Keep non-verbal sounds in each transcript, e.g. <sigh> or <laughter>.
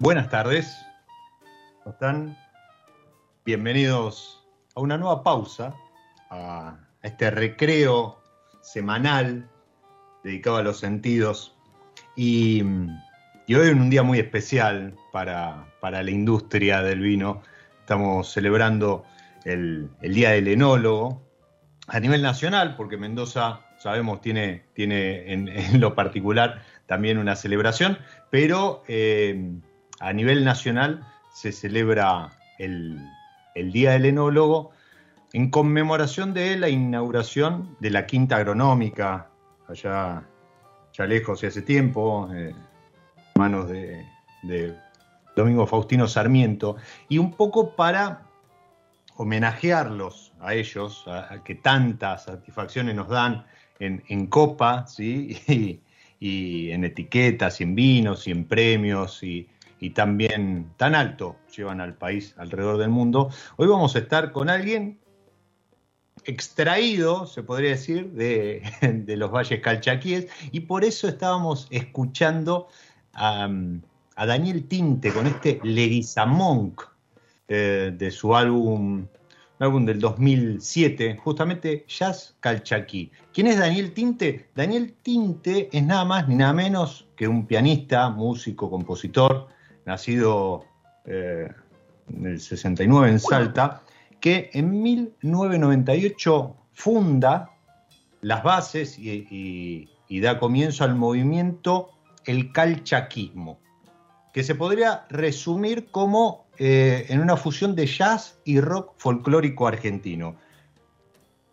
Buenas tardes. ¿Cómo están? Bienvenidos a una nueva pausa, a este recreo semanal dedicado a los sentidos. Y, hoy en un día muy especial para, la industria del vino. Estamos celebrando el, Día del Enólogo a nivel nacional, porque Mendoza, sabemos, tiene, tiene en, lo particular también una celebración, pero eh, a nivel nacional se celebra el, Día del Enólogo en conmemoración de la inauguración de la Quinta Agronómica, allá ya lejos y hace tiempo, eh, manos de, Domingo Faustino Sarmiento, y un poco para homenajearlos a ellos, a, que tantas satisfacciones nos dan en, copa, ¿sí? <laughs> y, y, en etiquetas, y en vinos, y en premios, y, y también tan alto llevan al país alrededor del mundo. Hoy vamos a estar con alguien extraído, se podría decir, de, <laughs> los valles calchaquíes y por eso estábamos escuchando a, Daniel Tinte con este Leguizamón eh, de su álbum, álbum del 2007, justamente Jazz Calchaquí. ¿Quién es Daniel Tinte? Daniel Tinte es nada más ni nada menos que un pianista, músico, compositor, nacido eh, en el 69 en Salta, que en 1998 funda las bases y, da comienzo al movimiento el calchaquismo, que se podría resumir como eh, en una fusión de jazz y rock folclórico argentino.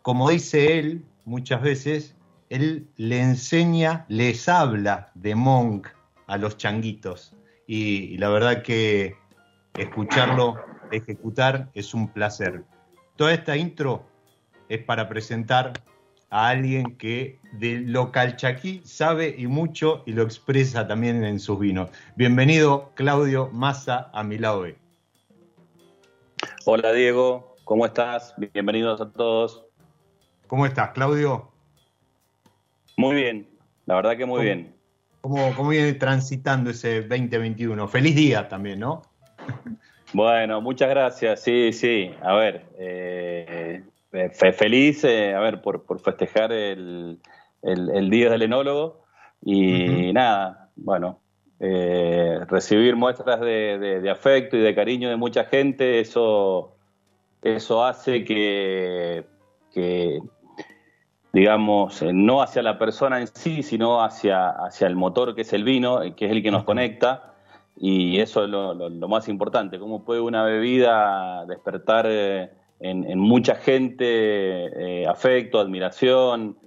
Como dice él muchas veces, él le enseña, les habla de Monk a los changuitos y, la verdad que escucharlo ejecutar es un placer. Toda esta intro es para presentar a alguien que de local chaquí sabe y mucho y lo expresa también en sus vinos. Bienvenido Claudio Massa a mi lado Hola Diego, ¿cómo estás? Bienvenidos a todos. ¿Cómo estás, Claudio? Muy bien, la verdad que muy bien. ¿Cómo, viene transitando ese 2021? Feliz día también, ¿no? Bueno, muchas gracias. Sí, sí. A ver, eh, feliz, eh, a ver, por, festejar el, Día del Enólogo y nada, bueno, eh, recibir muestras de, afecto y de cariño de mucha gente, eso, eso hace que, que digamos, eh, no hacia la persona en sí, sino hacia, hacia el motor que es el vino, eh, que es el que nos conecta. y eso es lo, más importante, cómo puede una bebida despertar eh, en, mucha gente eh, afecto, admiración,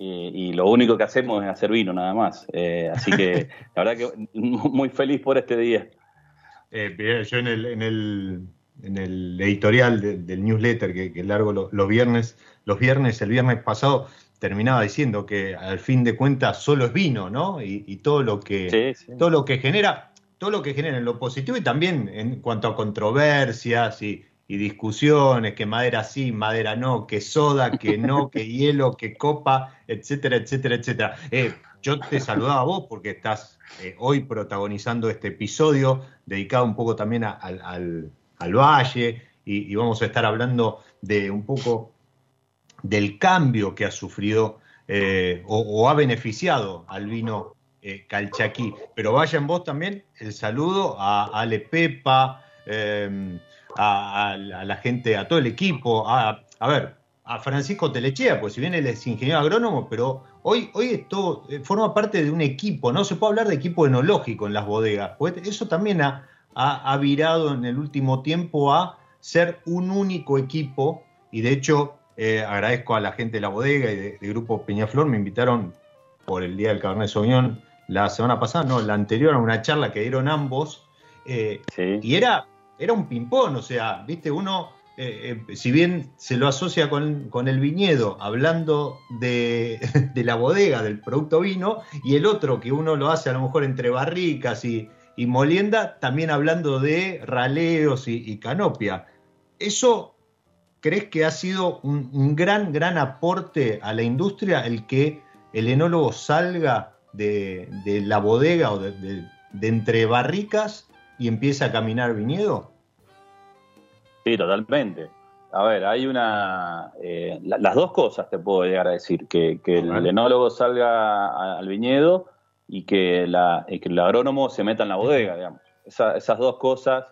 y, lo único que hacemos es hacer vino nada más. Eh, así que <laughs> la verdad que muy feliz por este día. yo en el, en el, en el editorial del newsletter que, largo los, viernes, los viernes, el viernes pasado, terminaba diciendo que al fin de cuentas solo es vino, ¿no? Y, todo lo que todo lo que genera, todo lo que genera en lo positivo y también en cuanto a controversias y, discusiones, que madera sí, madera no, que soda, que no, <laughs> que hielo, que copa, etcétera, etcétera, etcétera. Eh, yo te saludaba a vos porque estás eh, hoy protagonizando este episodio dedicado un poco también al, valle y, vamos a estar hablando de un poco del cambio que ha sufrido eh, o, ha beneficiado al vino eh, calchaquí. Pero vayan vos también el saludo a, Ale Pepa, em, a, la gente, a todo el equipo, a, ver, a Francisco Telechea, pues si bien él es ingeniero agrónomo, pero hoy, hoy esto eh, forma parte de un equipo, no se puede hablar de equipo enológico en las bodegas, pues eso también ha, ha virado en el último tiempo a ser un único equipo y de hecho eh, agradezco a la gente de la bodega y de, Grupo Peñaflor, me invitaron por el Día del Cabernet Sauvignon la semana pasada, no, la anterior a una charla que dieron ambos, eh, y era, era un ping-pong, o sea, viste, uno, eh, si bien se lo asocia con, el viñedo, hablando <laughs> de, la bodega, del producto vino, y el otro que uno lo hace a lo mejor entre barricas y, molienda, también hablando de raleos y, y canopia. Eso ¿crees que ha sido un, gran, gran aporte a la industria el que el enólogo salga de, la bodega o de, entre barricas y empiece a caminar viñedo? Sí, totalmente. A ver, hay una... Eh, las dos cosas te puedo llegar a decir, que, el, enólogo salga al viñedo y que, el agrónomo se meta en la bodega, digamos. esas dos cosas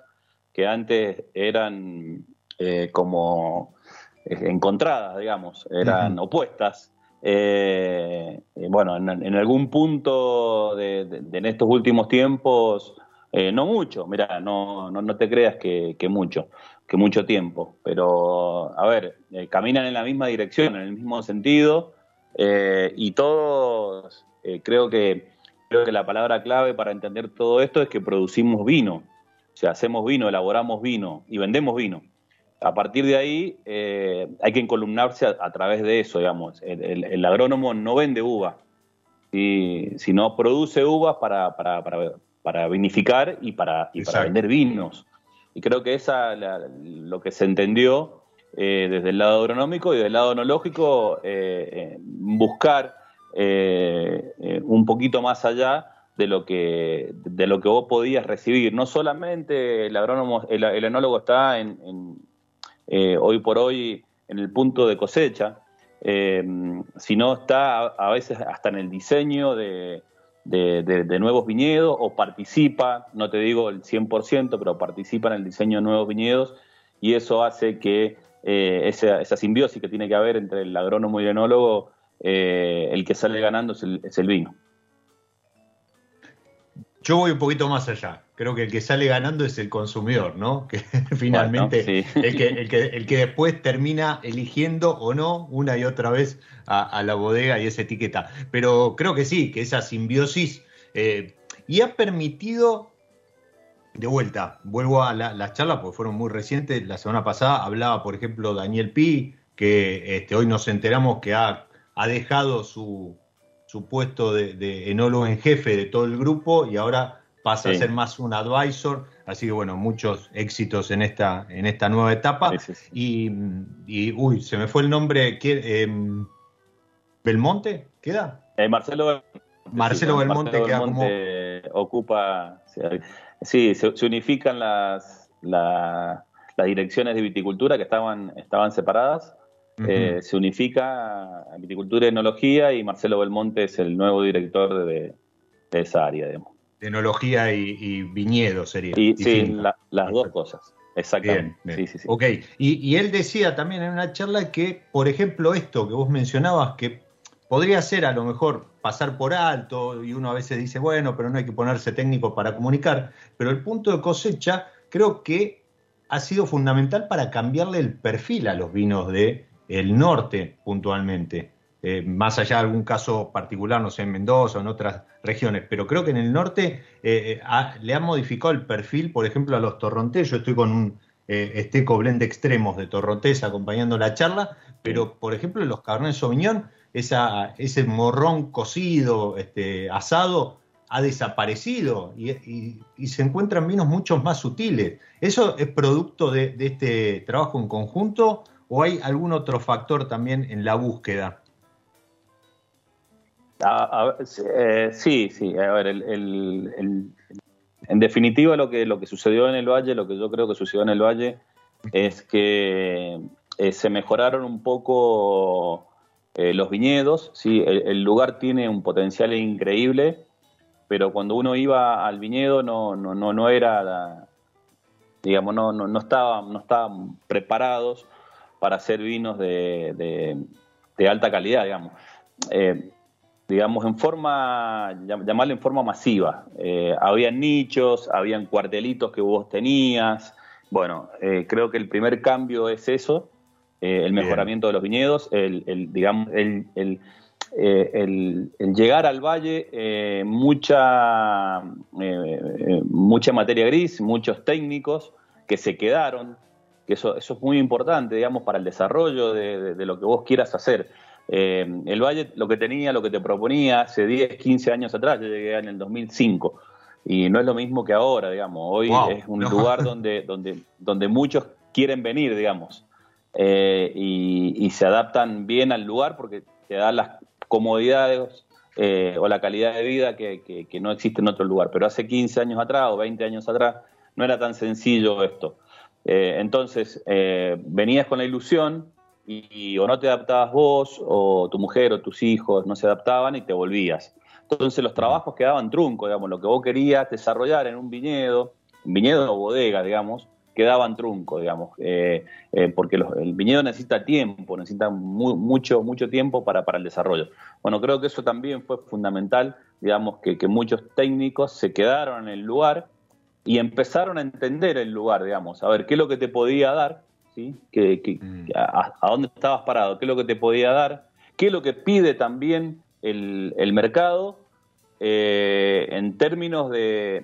que antes eran eh, como eh, encontradas, digamos, eran opuestas. Eh, bueno, en, algún punto de, en estos últimos tiempos, no mucho, mira, no, no, te creas que, mucho, que mucho tiempo, pero a ver, caminan en la misma dirección, en el mismo sentido, y todos, creo que creo que la palabra clave para entender todo esto es que producimos vino, o sea, hacemos vino, elaboramos vino y vendemos vino a partir de ahí eh, hay que encolumnarse a, través de eso, digamos. El, agrónomo no vende uva, sino produce uvas para, para, para, vinificar y, para, para vender vinos. Y creo que esa lo que se entendió eh, desde el lado agronómico y del lado enológico, eh, buscar un poquito más allá de lo que de lo que vos podías recibir. No solamente el agrónomo, el, enólogo está en eh, hoy por hoy en el punto de cosecha, eh, sino está a, veces hasta en el diseño de, nuevos viñedos o participa, no te digo el 100%, pero participa en el diseño de nuevos viñedos y eso hace que eh, esa, simbiosis que tiene que haber entre el agrónomo y el enólogo, el que sale ganando es el vino. Yo voy un poquito más allá. Creo que el que sale ganando es el consumidor, ¿no? <laughs> Que finalmente el, que, el, que, después termina eligiendo o no una y otra vez a, la bodega y esa etiqueta. Pero creo que sí, que esa simbiosis eh, y ha permitido, de vuelta, vuelvo a las charlas porque fueron muy recientes. La semana pasada hablaba, por ejemplo, Daniel Pi, que este, hoy nos enteramos que ha, ha dejado su, su puesto de, enólogo en jefe de todo el grupo y ahora pasa a ser más un advisor. Así que bueno, muchos éxitos en esta, en esta nueva etapa. y, uy, se me fue el nombre. Em, ¿Belmonte? ¿Queda? Eh, Marcelo Marcelo Belmonte queda como... ocupa. Sí, se, unifican las, las direcciones de viticultura que estaban, estaban separadas eh, se unifica a Viticultura y Enología y Marcelo Belmonte es el nuevo director de, esa área. Digamos. De enología y, viñedo sería. sí, las dos cosas. Exactamente. Sí, sí, sí. Ok, y, él decía también en una charla que, por ejemplo, esto que vos mencionabas, que podría ser a lo mejor pasar por alto y uno a veces dice, bueno, pero no hay que ponerse técnico para comunicar, pero el punto de cosecha creo que ha sido fundamental para cambiarle el perfil a los vinos de el norte puntualmente. Eh, más allá de algún caso particular, no sé, en Mendoza o en otras regiones, pero creo que en el norte eh, eh, le han modificado el perfil, por ejemplo, a los torrontés. Yo estoy con un esteco blend de extremos de torrontés acompañando la charla, pero por ejemplo, los Cabernet Sauvignon, esa, ese morrón cocido, este, asado, ha desaparecido y, se encuentran vinos mucho más sutiles. ¿Eso es producto de, este trabajo en conjunto o hay algún otro factor también en la búsqueda? Eh, sí, sí. A ver, en definitiva lo que, lo que sucedió en el Valle, lo que yo creo que sucedió en el Valle, es que eh, se mejoraron un poco eh, los viñedos. ¿sí? el, lugar tiene un potencial increíble pero cuando uno iba al viñedo no, no, no, no era, digamos, no, no, no, estaban, no estaban preparados para hacer vinos de, de, alta calidad, digamos. Eh, digamos, en forma, llamarle en forma masiva. Eh, habían nichos, habían cuartelitos que vos tenías. Bueno, eh, creo que el primer cambio es eso, el mejoramiento de los viñedos, el, el digamos, el, el eh, el, llegar al valle, eh, mucha, eh, mucha materia gris, muchos técnicos que se quedaron, que eso, eso es muy importante, digamos, para el desarrollo de, lo que vos quieras hacer. El valle lo que tenía, lo que te proponía hace 10, 15 años atrás, yo llegué en el 2005, y no es lo mismo que ahora, digamos, hoy es un lugar <laughs> donde, donde, donde muchos quieren venir, digamos. y, y, se adaptan bien al lugar porque te da las, comodidades eh, o la calidad de vida que, no existe en otro lugar. Pero hace 15 años atrás o 20 años atrás no era tan sencillo esto. Eh, entonces, eh, venías con la ilusión y, o no te adaptabas vos, o tu mujer o tus hijos no se adaptaban y te volvías. Entonces los trabajos quedaban truncos, digamos, lo que vos querías desarrollar en un viñedo, viñedo o bodega, digamos, quedaban trunco, digamos, eh, eh, porque el viñedo necesita tiempo, necesita mucho, mucho tiempo para, para el desarrollo. Bueno, creo que eso también fue fundamental, digamos, que, muchos técnicos se quedaron en el lugar y empezaron a entender el lugar, digamos, a ver qué es lo que te podía dar, ¿sí? Que, mm. a, dónde estabas parado, qué es lo que te podía dar, qué es lo que pide también el, el mercado eh, en términos de,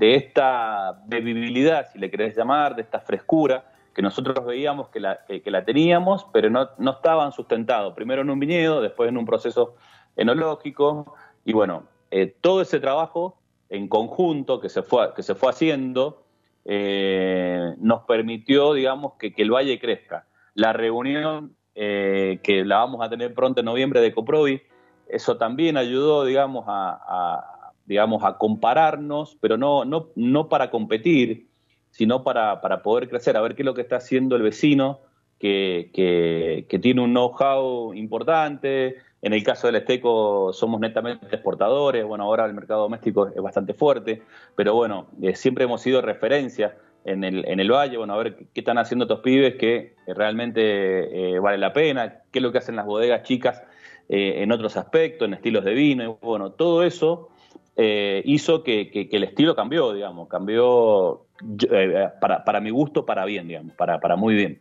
esta bebibilidad, si le querés llamar, de esta frescura, que nosotros veíamos que la, que, la teníamos, pero no, no, estaban sustentados, primero en un viñedo, después en un proceso enológico, y bueno, eh, todo ese trabajo en conjunto que se fue, que se fue haciendo eh, nos permitió, digamos, que, el valle crezca. La reunión que la vamos a tener pronto en noviembre de Coprovi, eso también ayudó, digamos, a, a compararnos, pero no, no, no para competir, sino para, para, poder crecer, a ver qué es lo que está haciendo el vecino, que, que, tiene un know-how importante. En el caso del Esteco somos netamente exportadores, bueno, ahora el mercado doméstico es bastante fuerte, pero bueno, eh, siempre hemos sido referencia en el, en el valle, bueno, a ver qué, están haciendo estos pibes que realmente eh, vale la pena, qué es lo que hacen las bodegas chicas eh, en otros aspectos, en estilos de vino, y bueno, todo eso eh, hizo que, el estilo cambió, digamos, cambió eh, para, mi gusto, para bien, digamos, para, para muy bien.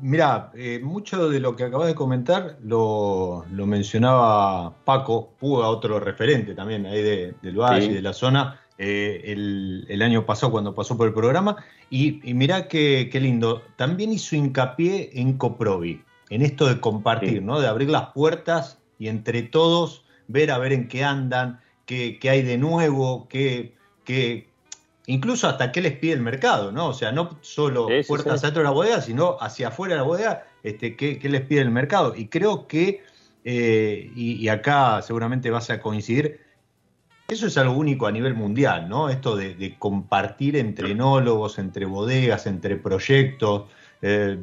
Mira, mucho de lo que acabas de comentar lo, mencionaba Paco, Puga, otro referente también ahí del Valle, y de la zona, el, año pasado cuando pasó por el programa. Y, y mirá qué, qué, lindo, también hizo hincapié en Coprovi en esto de compartir, ¿no? De abrir las puertas y entre todos ver a ver en qué andan, qué, hay de nuevo, qué, qué, incluso hasta qué les pide el mercado, ¿no? O sea, no solo puertas adentro de la bodega, sino hacia afuera de la bodega, este, qué, les pide el mercado. Y creo que, eh, y, acá seguramente vas a coincidir, eso es algo único a nivel mundial, ¿no? Esto de, compartir entre enólogos, entre bodegas, entre proyectos. Eh,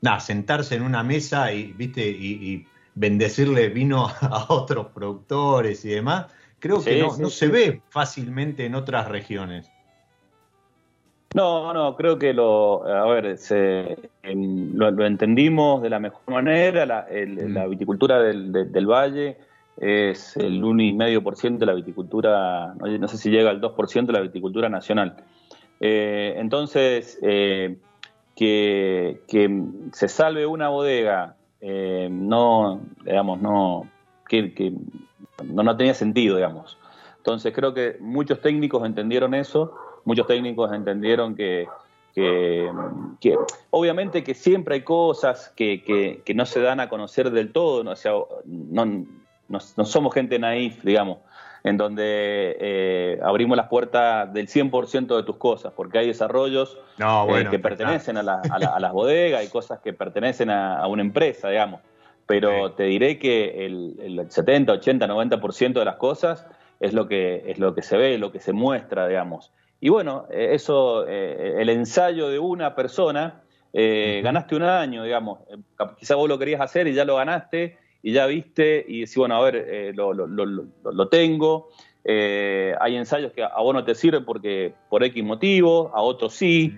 nada, sentarse en una mesa y, ¿viste? y, bendecirle vino <laughs> a otros productores y demás, creo que no, se ve fácilmente en otras regiones. No, no, creo que lo, a ver, lo, entendimos de la mejor manera. La, mm. viticultura del, Valle es el 1,5% de la viticultura, no, sé si llega al 2% de la viticultura nacional. Eh, entonces, eh, que, se salve una bodega, eh, no, digamos, no, que, no, no tenía sentido, digamos. Entonces, creo que muchos técnicos entendieron eso muchos técnicos entendieron que, que, obviamente que siempre hay cosas que, que, no se dan a conocer del todo, ¿no? no, no, somos gente naif, digamos, en donde eh, abrimos las puertas del 100% de tus cosas, porque hay desarrollos eh, que pertenecen a, las bodegas, hay cosas que pertenecen a, una empresa, digamos, pero te diré que el, el 70, 80, 90% de las cosas es lo que es lo que se ve, lo que se muestra, digamos. Y bueno, eh, eso, eh, el ensayo de una persona, eh, ganaste un año, digamos. Quizá vos lo querías hacer y ya lo ganaste y ya viste y decís, bueno, a ver, lo, lo, lo, lo, tengo. hay ensayos que a vos no te sirven porque por X motivo, a otros sí.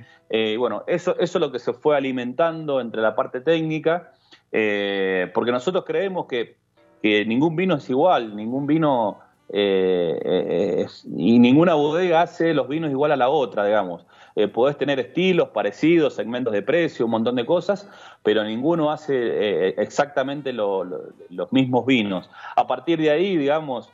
bueno, eso, eso es lo que se fue alimentando entre la parte técnica, porque nosotros creemos que, ningún vino es igual, ningún vino eh, eh, y ninguna bodega hace los vinos igual a la otra, digamos. Eh, podés tener estilos parecidos, segmentos de precio, un montón de cosas, pero ninguno hace eh, exactamente los mismos vinos. A partir de ahí, digamos,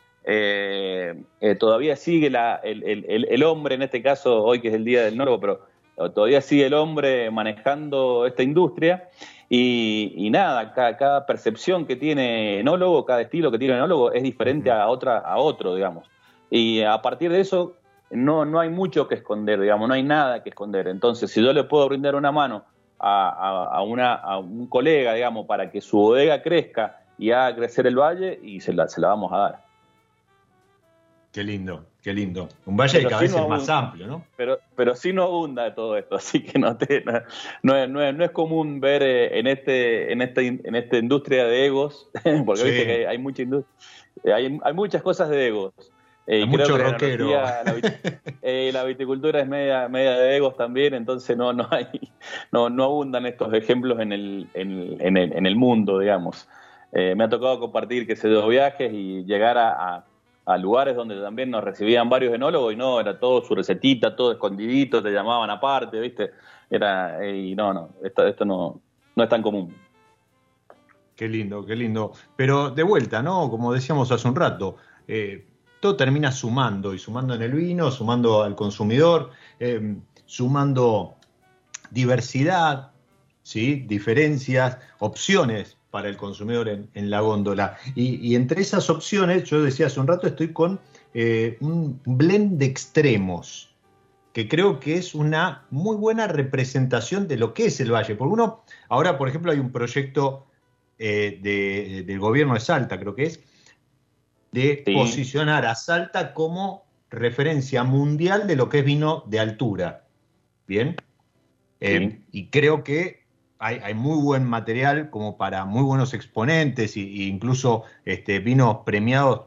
todavía sigue el, hombre, en este caso, hoy que es el Día del Norbo, pero todavía sigue el hombre manejando esta industria y, nada, cada, percepción que tiene enólogo, cada estilo que tiene enólogo es diferente a otra, a otro, digamos. Y a partir de eso no, no hay mucho que esconder, digamos, no hay nada que esconder. Entonces, si yo le puedo brindar una mano a, una, a un colega, digamos, para que su bodega crezca y haga crecer el valle, y se la, se la vamos a dar. Qué lindo, qué lindo. Un valle de cabeza más amplio, ¿no? Pero, pero sí no abunda todo esto, <laughs> así que no, te, no, es, no, es, común ver eh, en este, en este, en esta industria de egos, <laughs> porque viste que hay, mucha industria, eh, hay, hay, muchas cosas de egos. Eh, mucho rockero. <laughs> La, viticultura es media, media de egos también, entonces no, no hay, no, no abundan estos ejemplos en el, en, en el, en el mundo, digamos. me ha tocado compartir que se dos viajes y llegar a a lugares donde también nos recibían varios enólogos y no, era todo su recetita, todo escondidito, te llamaban aparte, ¿viste? Era, y no, no, esto, no, no es tan común. Qué lindo, qué lindo. Pero de vuelta, ¿no? Como decíamos hace un rato, eh, todo termina sumando y sumando en el vino, sumando al consumidor, eh, sumando diversidad, ¿sí? diferencias, opciones para el consumidor en, la góndola. Y, entre esas opciones, yo decía hace un rato, estoy con eh, un blend de extremos, que creo que es una muy buena representación de lo que es el valle. Porque uno, ahora por ejemplo hay un proyecto eh, del gobierno de Salta, creo que es, de posicionar a Salta como referencia mundial de lo que es vino de altura. ¿Bien? Eh, y creo que hay, muy buen material como para muy buenos exponentes e, incluso este, vinos premiados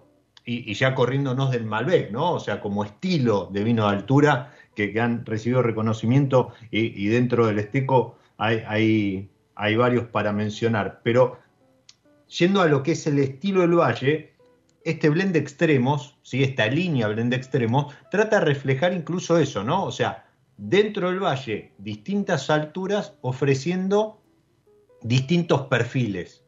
y, ya corriéndonos del Malbec, ¿no? O sea, como estilo de vino de altura que, han recibido reconocimiento y, dentro del Esteco hay, hay, varios para mencionar. Pero yendo a lo que es el estilo del Valle, este blend de extremos, ¿sí? esta línea blend de extremos, trata de reflejar incluso eso, ¿no? O sea, dentro del valle distintas alturas ofreciendo distintos perfiles.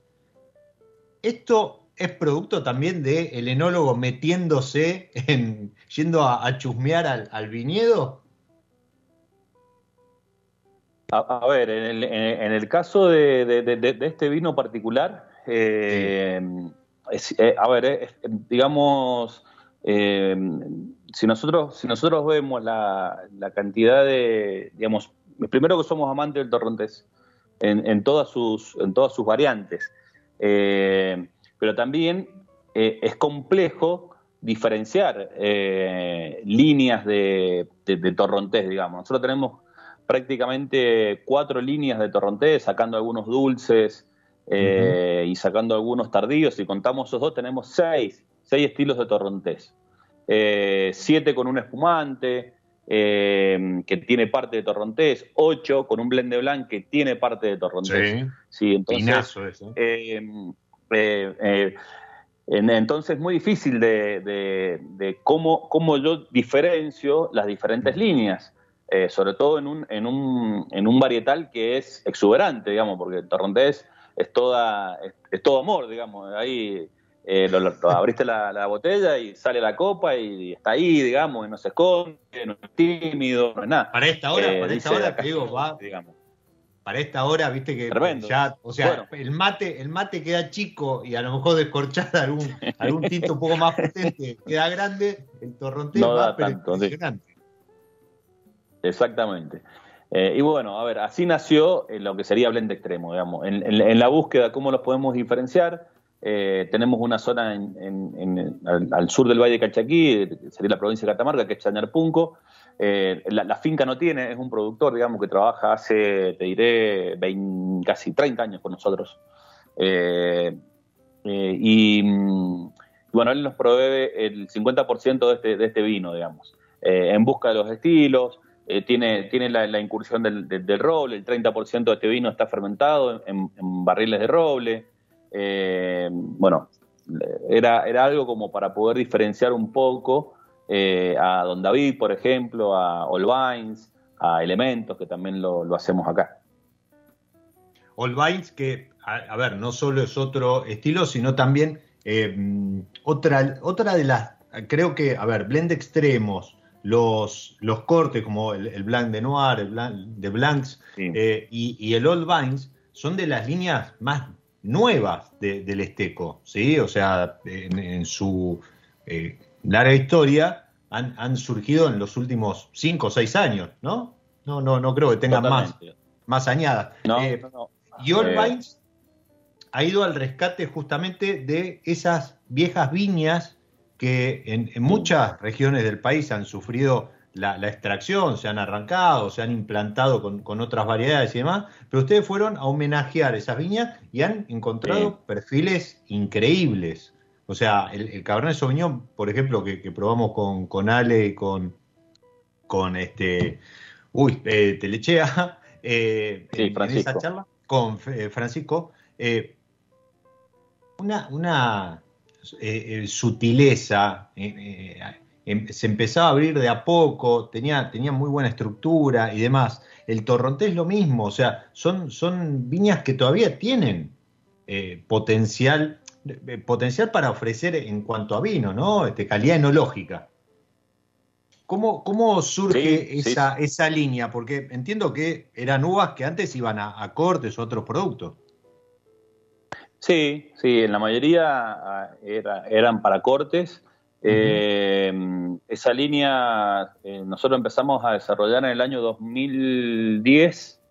Esto es producto también de el enólogo metiéndose en yendo a, chusmear al, viñedo. A, ver, en el, caso de, este vino particular, eh, eh, a ver, digamos, eh, si nosotros, si nosotros vemos la, cantidad de, digamos, primero que somos amantes del torrontés en, todas, sus, en todas sus variantes, eh, pero también eh, es complejo diferenciar eh, líneas de, torrontés, digamos. Nosotros tenemos prácticamente cuatro líneas de torrontés, sacando algunos dulces y sacando algunos tardíos. Si contamos esos dos, tenemos seis, seis estilos de torrontés. Eh, siete con un espumante, eh, que tiene parte de torrontés, 8 con un blend de blanc que tiene parte de torrontés. Sí, entonces, eh, eh, entonces es muy difícil de, cómo, cómo, yo diferencio las diferentes líneas, sobre todo en un, en, un, en un varietal que es exuberante, digamos, porque el torrontés es, toda, es todo amor, digamos, ahí eh, abriste la, botella y sale la copa y está ahí, digamos, y no se esconde, no es tímido, no es nada. Para esta hora, eh, para esta hora, te digo, va, digamos. Para esta hora, viste que ya, o sea, el mate, el mate queda chico y a lo mejor descorchar algún, algún tinto un poco más potente queda grande, el torrontés no va, tanto, Exactamente. Eh, y bueno, a ver, así nació lo que sería blend extremo, digamos, en, en la búsqueda cómo los podemos diferenciar eh, tenemos una zona al, sur del Valle de Calchaquí, sería la provincia de Catamarca, que es Chañarpunco. Eh, la, finca no tiene, es un productor, digamos, que trabaja hace, te diré, casi 30 años con nosotros. Eh, y, bueno, él nos provee el 50% de este, de este vino, digamos, en busca de los estilos. tiene tiene la, incursión del, roble, el 30% de este vino está fermentado en barriles de roble. Eh, bueno, era, era algo como para poder diferenciar un poco eh, a Don David, por ejemplo, a Olvines, a Elementos, que también lo, hacemos acá. Olvines, que, a, ver, no solo es otro estilo, sino también eh, otra, otra de las, creo que, a ver, blend extremos, los, los cortes como el, Blanc de Noir, el Blanc de Blancs y, y, el Old Vines son de las líneas más nuevas del Esteco, ¿sí? O sea, en, su eh, larga historia han, surgido en los últimos cinco o seis años, ¿no? No, no, no creo que tengan más, más añadas. Eh, y Old eh. ha ido al rescate justamente de esas viejas viñas que en, en muchas regiones del país han sufrido la, extracción, se han arrancado, se han implantado con, otras variedades y demás, pero ustedes fueron a homenajear esas viñas y han encontrado perfiles increíbles. O sea, el, el Cabernet Sauvignon, por ejemplo, que, probamos con, con, Ale y con, con este, uy, eh, Telechea, <laughs> eh, en, esa charla, con eh, Francisco, eh, una, una sutileza, se empezaba a abrir de a poco, tenía, tenía muy buena estructura y demás. El torrontés es lo mismo, o sea, son, son viñas que todavía tienen eh, potencial, eh, potencial para ofrecer en cuanto a vino, ¿no? Este, calidad enológica. ¿Cómo, cómo surge esa, esa línea? Porque entiendo que eran uvas que antes iban a, cortes o otros productos. Sí, sí, en la mayoría ah, eran para cortes eh, esa línea eh, nosotros empezamos a desarrollar en el año 2010,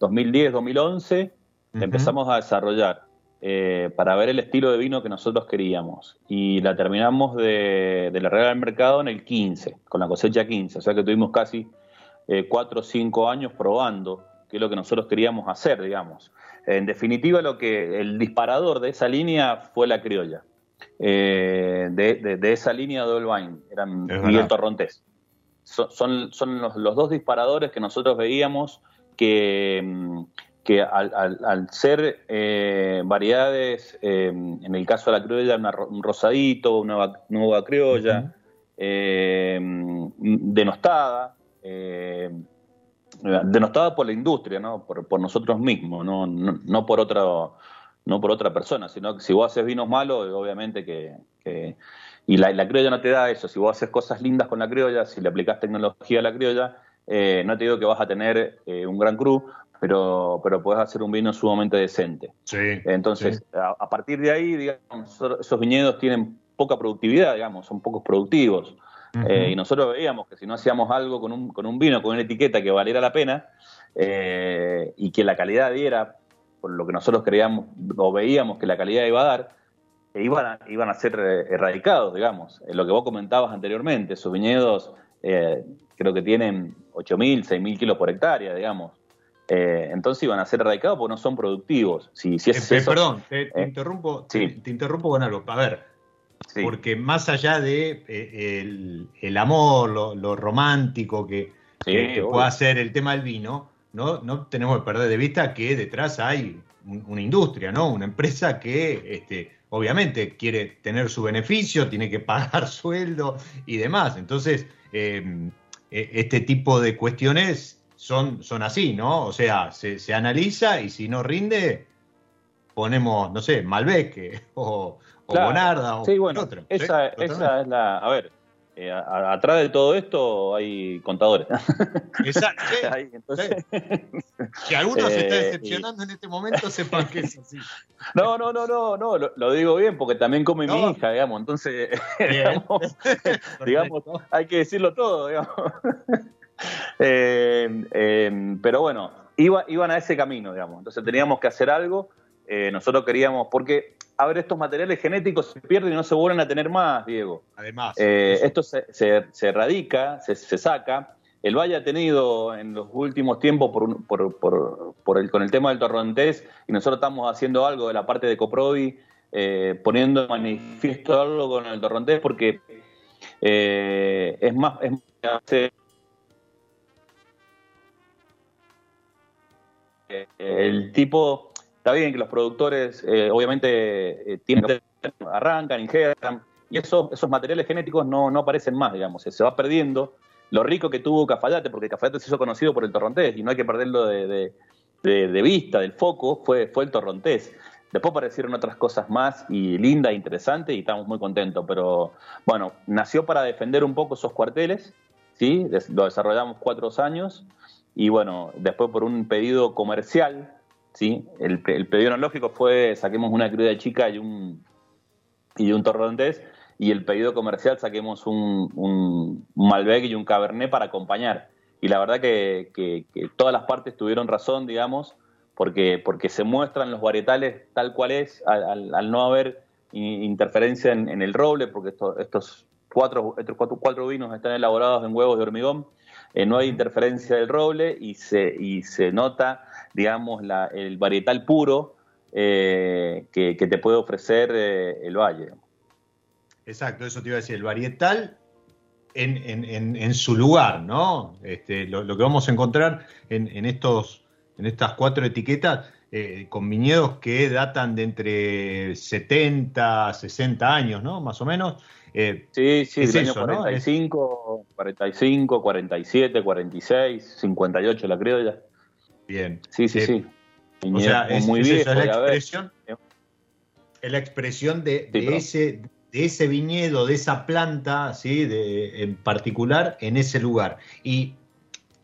2010, 2011, empezamos a desarrollar eh, para ver el estilo de vino que nosotros queríamos y la terminamos de, de la regla del mercado en el 15, con la cosecha 15, o sea que tuvimos casi 4 o 5 años probando qué es lo que nosotros queríamos hacer, digamos. En definitiva, lo que el disparador de esa línea fue la criolla. Eh, de, esa línea de Olvain, eran Miguel Torrontés. son, son los, dos disparadores que nosotros veíamos que, mm, que al, ser eh, variedades, eh, en el caso de la criolla, un rosadito, una nueva criolla, denostada, denostada por la industria, ¿no? por, nosotros mismos, no, no, no por otro no por otra persona, sino que si vos haces vinos malos, obviamente que... y la, criolla no te da eso, si vos haces cosas lindas con la criolla, si le aplicás tecnología a la criolla, eh, no te digo que vas a tener eh, un gran cru, pero, pero puedes hacer un vino sumamente decente. Sí, Entonces, A, partir de ahí, digamos, esos viñedos tienen poca productividad, digamos, son pocos productivos. Eh, y nosotros veíamos que si no hacíamos algo con un, con un vino, con una etiqueta que valiera la pena y que la calidad diera por lo que nosotros creíamos o veíamos que la calidad iba a dar, e iban a, iban a ser eh, erradicados, digamos. lo que vos comentabas anteriormente, esos viñedos eh, creo que tienen 8.000, 6.000 kilos por hectárea, digamos. Eh, entonces iban a ser erradicados porque no son productivos. Si, si es perdón, te, interrumpo, te, interrumpo con algo. A ver, porque más allá de eh, el, amor, lo, romántico que, pueda ser el tema del vino, no, no tenemos que perder de vista que detrás hay una industria, ¿no? Una empresa que este, obviamente quiere tener su beneficio, tiene que pagar <laughs> sueldo y demás. Entonces, em, e, este tipo de cuestiones son, son así, ¿no? O sea, se, se analiza y si no rinde, ponemos, no sé, Malbec <laughs> o, o Bonarda o sí, bueno, otro. Esa, esa es la. A ver, eh, atrás de todo esto hay contadores. <laughs> Exacto. <laughs> entonces... Si alguno se está eh, decepcionando en este momento, sepan que es así. No, no, no, no, no, lo, digo bien porque también come mi hija, digamos. Entonces, <laughs> digamos, hay que decirlo todo, digamos. Eh, pero bueno, iba, iban a ese camino, digamos. Entonces teníamos que hacer algo. Nosotros queríamos, porque a ver, estos materiales genéticos se pierden y no se vuelven a tener más, Diego. Además. Eh, esto se, se, erradica, se, saca. El Valle ha tenido en los últimos tiempos por, por, por, el, con el tema del torrontés, y nosotros estamos haciendo algo de la parte de Coprovi, eh, poniendo en manifiesto algo con el torrontés, porque eh, es más... Es el tipo Está bien que los productores, eh, obviamente, eh, tienen, arrancan, ingeran, y eso, esos materiales genéticos no, no aparecen más, digamos, se va perdiendo. Lo rico que tuvo Cafayate, porque Cafayate se hizo conocido por el torrontés, y no hay que perderlo de, vista, del foco, fue, fue el torrontés. Después aparecieron otras cosas más y lindas, interesantes, y estamos muy contentos. Pero bueno, nació para defender un poco esos cuarteles, ¿sí? Lo desarrollamos cuatro años, y bueno, después por un pedido comercial ¿sí? El, el pedido analógico fue saquemos una cruda chica y un, y un torrontés, y el pedido comercial saquemos un, Malbec y un Cabernet para acompañar. Y la verdad que, que, todas las partes tuvieron razón, digamos, porque, porque se muestran los varietales tal cual es, al, no haber interferencia en, el roble, porque estos, cuatro, estos cuatro, cuatro, vinos están elaborados en huevos de hormigón, eh, no hay interferencia del roble y se, y se nota digamos, la, el varietal puro eh, que, te puede ofrecer eh, el valle. Exacto, eso te iba a decir, el varietal en, su lugar, ¿no? Este, lo, que vamos a encontrar en, estos, en estas cuatro etiquetas eh, con viñedos que datan de entre 70, 60 años, ¿no? Más o menos. sí, sí, es año 45, 45, 47, 46, 58 la criolla. Bien. Sí, sí, sí. O sea, es, muy bien. la expresión, es la expresión de, ese, de ese viñedo, de esa planta, ¿sí? de, en particular, en ese lugar. Y,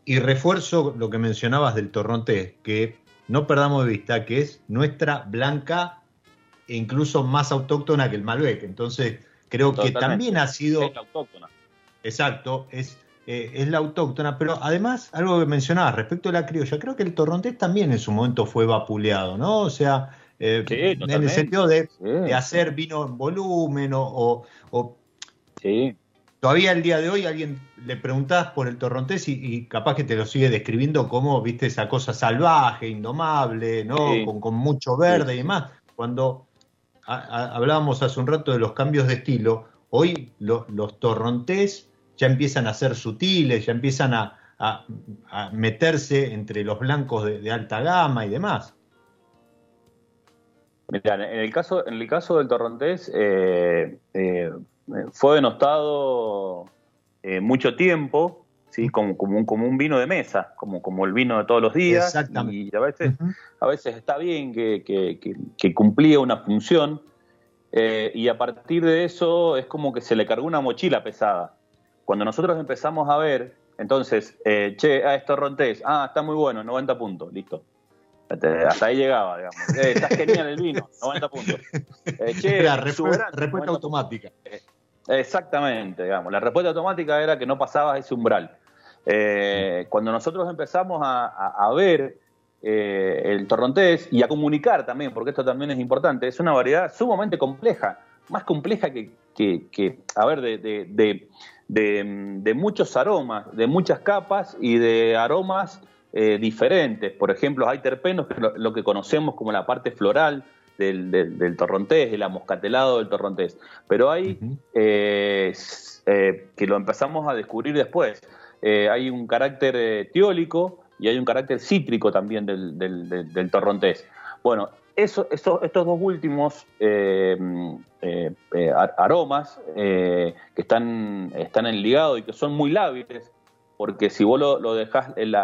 y refuerzo lo que mencionabas del torrontés, que no perdamos de vista que es nuestra blanca e incluso más autóctona que el Malbec. Entonces, creo que también ha sido... Es autóctona. Exacto, es eh, es la autóctona, pero además, algo que mencionabas respecto a la criolla, creo que el torrontés también en su momento fue vapuleado, ¿no? O sea, eh, en el sentido de, hacer vino en volumen o, sí. todavía el día de hoy alguien le preguntás por el torrontés y, capaz que te lo sigue describiendo como, viste, esa cosa salvaje, indomable, ¿no? Con, mucho verde y demás. Cuando hablábamos hace un rato de los cambios de estilo, hoy los torrontés ya empiezan a ser sutiles, ya empiezan a, meterse entre los blancos de, alta gama y demás. Mira, en el caso, en el caso del torrontés, eh, eh, fue denostado eh, mucho tiempo, ¿sí? Como, como, un, como un vino de mesa, como, como el vino de todos los días. Exactamente. Y a veces, a veces está bien que, que cumplía una función, y a partir de eso es como que se le cargó una mochila pesada. Cuando nosotros empezamos a ver, entonces, eh, che, ah, esto Rontés, ah, está muy bueno, 90 puntos, listo. Este, hasta ahí llegaba, digamos. <laughs> Eh, está genial el vino, 90 puntos. Eh, che, la respuesta, automática. Eh, exactamente, digamos. La respuesta automática era que no pasaba ese umbral. cuando nosotros empezamos a, ver el torrontés y a comunicar también, porque esto también es importante, es una variedad sumamente compleja, más compleja que, que, a ver, de, de, muchos aromas, de muchas capas y de aromas eh, diferentes. Por ejemplo, hay terpenos, que lo, que conocemos como la parte floral, del, del, torrontés, el amoscatelado del torrontés. Pero hay eh, eh, que lo empezamos a descubrir después. Eh, hay un carácter tiólico y hay un carácter cítrico también del, del torrontés. Bueno, eso, estos dos últimos aromas que están, están en ligado y que son muy lábiles, porque si vos lo, lo dejás, el,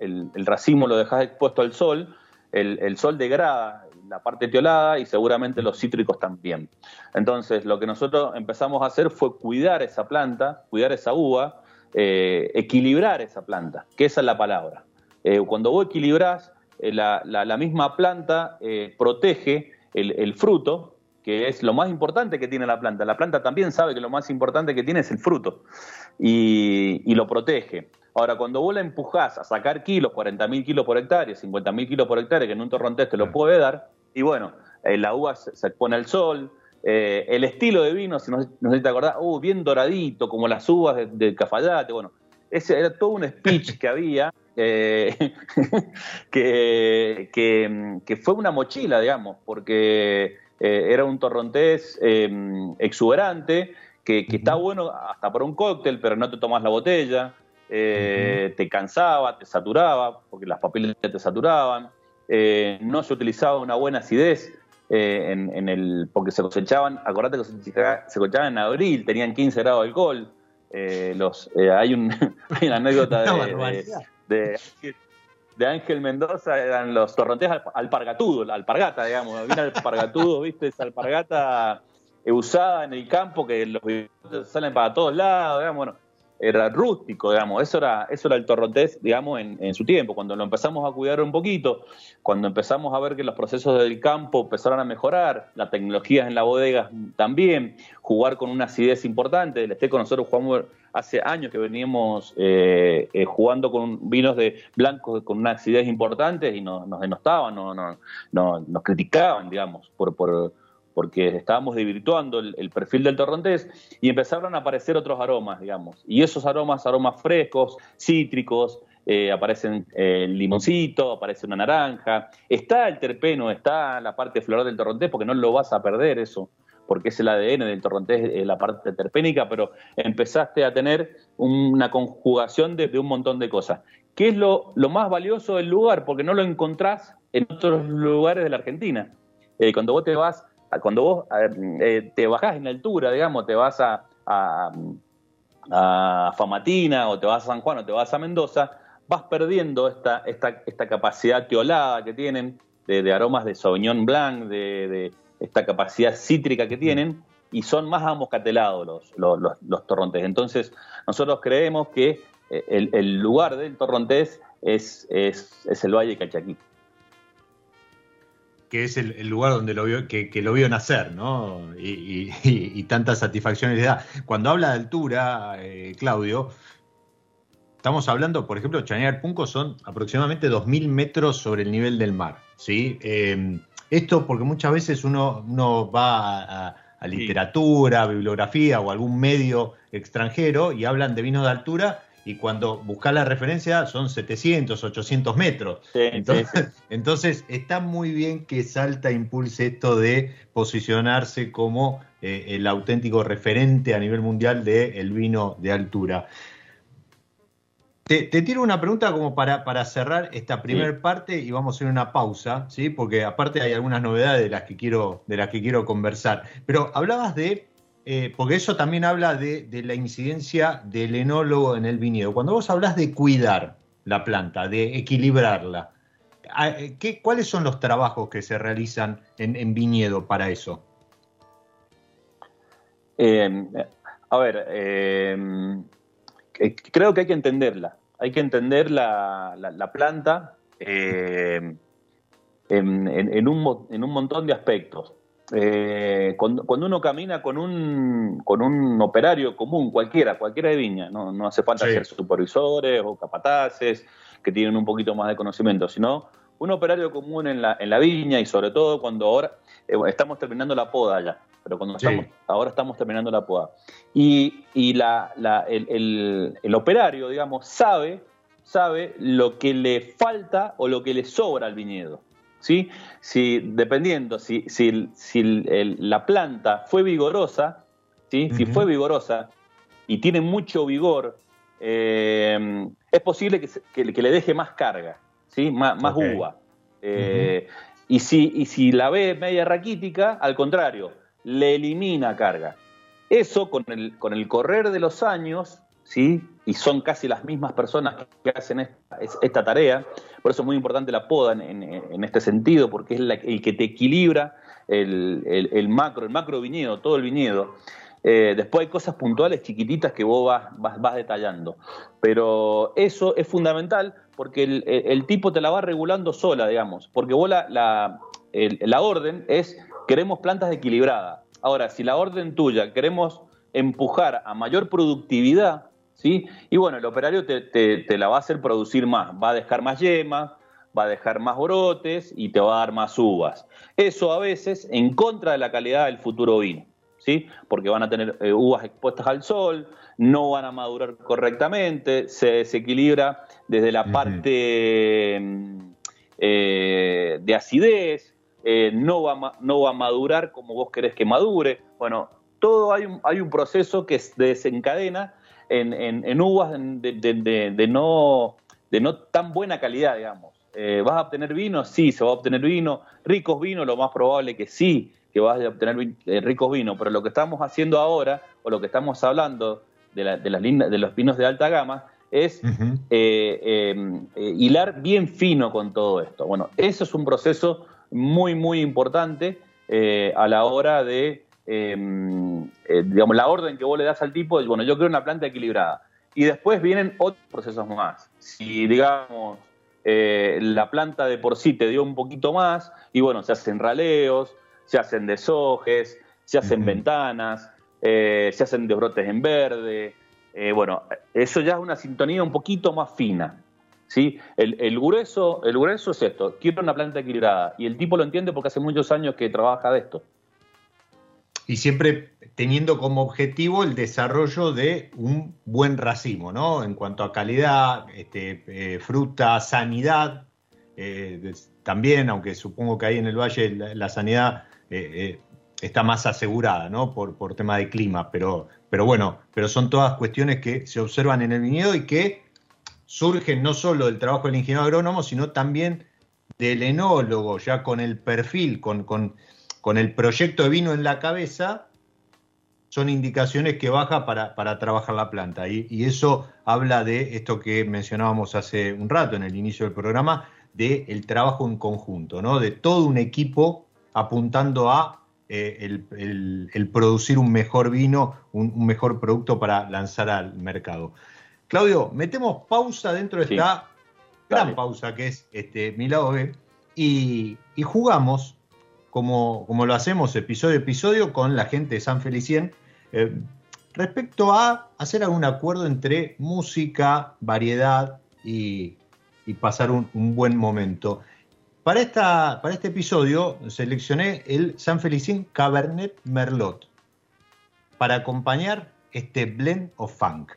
el, racimo lo dejás expuesto al sol, el, sol degrada la parte tiolada y seguramente los cítricos también. Entonces, lo que nosotros empezamos a hacer fue cuidar esa planta, cuidar esa uva, eh, equilibrar esa planta, que esa es la palabra. Eh, cuando vos equilibrás, eh, la, la, misma planta protege el, fruto, que es lo más importante que tiene la planta. La planta también sabe que lo más importante que tiene es el fruto y, y lo protege. Ahora, cuando vos la empujás a sacar kilos, 40.000 kilos por hectárea, 50.000 kilos por hectárea, que en un torrontés te lo puede dar, y bueno, eh, la uva se, expone pone al sol, eh, el estilo de vino, si no, sé si te acordás, uh, bien doradito, como las uvas del Cafayate, bueno, ese era todo un speech que había, eh, <laughs> que, que, fue una mochila, digamos, porque era un torrontés exuberante, que, que está bueno hasta para un cóctel, pero no te tomas la botella, eh, te cansaba, te saturaba, porque las papilas te saturaban, eh, no se utilizaba una buena acidez eh, en, el, porque se cosechaban, acordate que se, cosechaban en abril, tenían 15 grados de alcohol. Los, hay, un, <laughs> una anécdota de, de, Ángel Mendoza, eran los torrontés alpargatudos, alpargata, digamos, viene alpargatudo, <laughs> viste, esa alpargata usada en el campo que los salen para todos lados, digamos, bueno era rústico, digamos, eso era, eso era el torrontés, digamos, en, su tiempo. Cuando lo empezamos a cuidar un poquito, cuando empezamos a ver que los procesos del campo empezaron a mejorar, las tecnologías en la bodega también, jugar con una acidez importante, el con nosotros jugamos hace años que veníamos eh, eh, jugando con vinos de blancos con una acidez importante y nos, nos denostaban, no, no, nos criticaban, digamos, por, por porque estábamos desvirtuando el, perfil del torrontés y empezaron a aparecer otros aromas, digamos. Y esos aromas, aromas frescos, cítricos, eh, aparecen eh, el limoncito, aparece una naranja, está el terpeno, está la parte floral del torrontés, porque no lo vas a perder eso, porque es el ADN del torrontés, eh, la parte terpénica, pero empezaste a tener una conjugación de, un montón de cosas. ¿Qué es lo, lo, más valioso del lugar? Porque no lo encontrás en otros lugares de la Argentina. cuando vos te vas cuando vos eh, te bajás en altura, digamos, te vas a, a, Famatina o te vas a San Juan o te vas a Mendoza, vas perdiendo esta, esta, esta capacidad teolada que tienen de, aromas de Sauvignon Blanc, de, esta capacidad cítrica que tienen, y son más amoscatelados los, los, torrontés. Entonces, nosotros creemos que eh, el, lugar del torrontés es, es, es el Valle de Cachaquí que es el, lugar donde lo vio, que, lo vio nacer, ¿no? Y, y, tantas satisfacciones le da. Cuando habla de altura, eh, Claudio, estamos hablando, por ejemplo, Chañar Punco son aproximadamente 2.000 metros sobre el nivel del mar, ¿sí? Eh, esto porque muchas veces uno, uno va a, a literatura, bibliografía o algún medio extranjero y hablan de vinos de altura y cuando buscas la referencia son 700, 800 metros. <laughs> entonces, está muy bien que Salta impulse esto de posicionarse como eh, el auténtico referente a nivel mundial del vino de altura. Te, tiro una pregunta como para, para cerrar esta primera parte y vamos a hacer una pausa, ¿sí? porque aparte hay algunas novedades de las que quiero, de las que quiero conversar. Pero hablabas de eh, porque eso también habla de, la incidencia del enólogo en el viñedo. Cuando vos hablas de cuidar la planta, de equilibrarla, eh, ¿qué, ¿cuáles son los trabajos que se realizan en, viñedo para eso? Em, a ver, em, creo que hay que entenderla. Hay que entender la, planta em, en un montón de aspectos. Eh, cuando, uno camina con un, con un operario común, cualquiera, cualquiera de viña, no, no hace falta ser supervisores o capataces que tienen un poquito más de conocimiento, sino un operario común en la, en la viña y sobre todo cuando ahora eh, estamos terminando la poda ya, pero cuando estamos, ahora estamos terminando la poda. Y, y la, la, el, el, operario, digamos, sabe, sabe lo que le falta o lo que le sobra al viñedo. ¿Sí? Si, dependiendo, si, si, si la planta fue vigorosa, ¿sí? Si fue vigorosa y tiene mucho vigor, eh, es posible que, le deje más carga, ¿sí? Más, más uva. Eh, y, si, y si la ve media raquítica, al contrario, le elimina carga. Eso con el, con el correr de los años, ¿sí? y son casi las mismas personas que hacen esta, tarea, por eso es muy importante la poda en, este sentido, porque es el que te equilibra el, macro, el macro viñedo, todo el viñedo. Eh, después hay cosas puntuales chiquititas que vos vas, detallando. Pero eso es fundamental porque el, tipo te la va regulando sola, digamos. Porque vos la, la, la orden es, queremos plantas equilibradas. Ahora, si la orden tuya queremos empujar a mayor productividad, ¿sí? Y bueno, el operario te, la va a hacer producir más, va a dejar más yemas, va a dejar más brotes y te va a dar más uvas. Eso a veces en contra de la calidad del futuro vino, ¿sí? Porque van a tener eh, uvas expuestas al sol, no van a madurar correctamente, se desequilibra desde la parte mm, eh, de acidez, eh, no, va, no va a madurar como vos querés que madure. Bueno, todo hay un, hay un proceso que desencadena en, en, uvas de, no, de no tan buena calidad, digamos. Eh, ¿Vas a obtener vino? Sí, se va a obtener vino. Ricos vinos, lo más probable que sí, que vas a obtener eh, ricos vinos. Pero lo que estamos haciendo ahora, o lo que estamos hablando de, las de los vinos de alta gama, es eh, em, hilar bien fino con todo esto. Bueno, eso es un proceso muy, muy importante a la hora de Em, eh, digamos, la orden que vos le das al tipo es, bueno, yo quiero una planta equilibrada. Y después vienen otros procesos más. Si, digamos, eh, la planta de por sí te dio un poquito más, y bueno, se hacen raleos, se hacen deshojes, se hacen ventanas, eh, se hacen desbrotes en verde. bueno, eso ya es una sintonía un poquito más fina. ¿sí? El, el, grueso, el grueso es esto, quiero una planta equilibrada. Y el tipo lo entiende porque hace muchos años que trabaja de esto y siempre teniendo como objetivo el desarrollo de un buen racimo, ¿no? En cuanto a calidad, este, eh, fruta, sanidad, eh, también, aunque supongo que ahí en el valle la, sanidad eh, está más asegurada, ¿no? Por, por tema de clima, pero, pero bueno, pero son todas cuestiones que se observan en el viñedo y que surgen no solo del trabajo del ingeniero agrónomo, sino también del enólogo, ya con el perfil, con, con con el proyecto de vino en la cabeza, son indicaciones que baja para, trabajar la planta. Y, eso habla de esto que mencionábamos hace un rato en el inicio del programa, de el trabajo en conjunto, ¿no? de todo un equipo apuntando a eh, el, producir un mejor vino, un, mejor producto para lanzar al mercado. Claudio, metemos pausa dentro de esta gran pausa que es este, mi lado B y, y jugamos como, lo hacemos episodio a episodio con la gente de San Felicien, eh, respecto a hacer algún acuerdo entre música, variedad y, pasar un, buen momento. Para, esta, para este episodio seleccioné el San Felicien Cabernet Merlot para acompañar este blend of funk.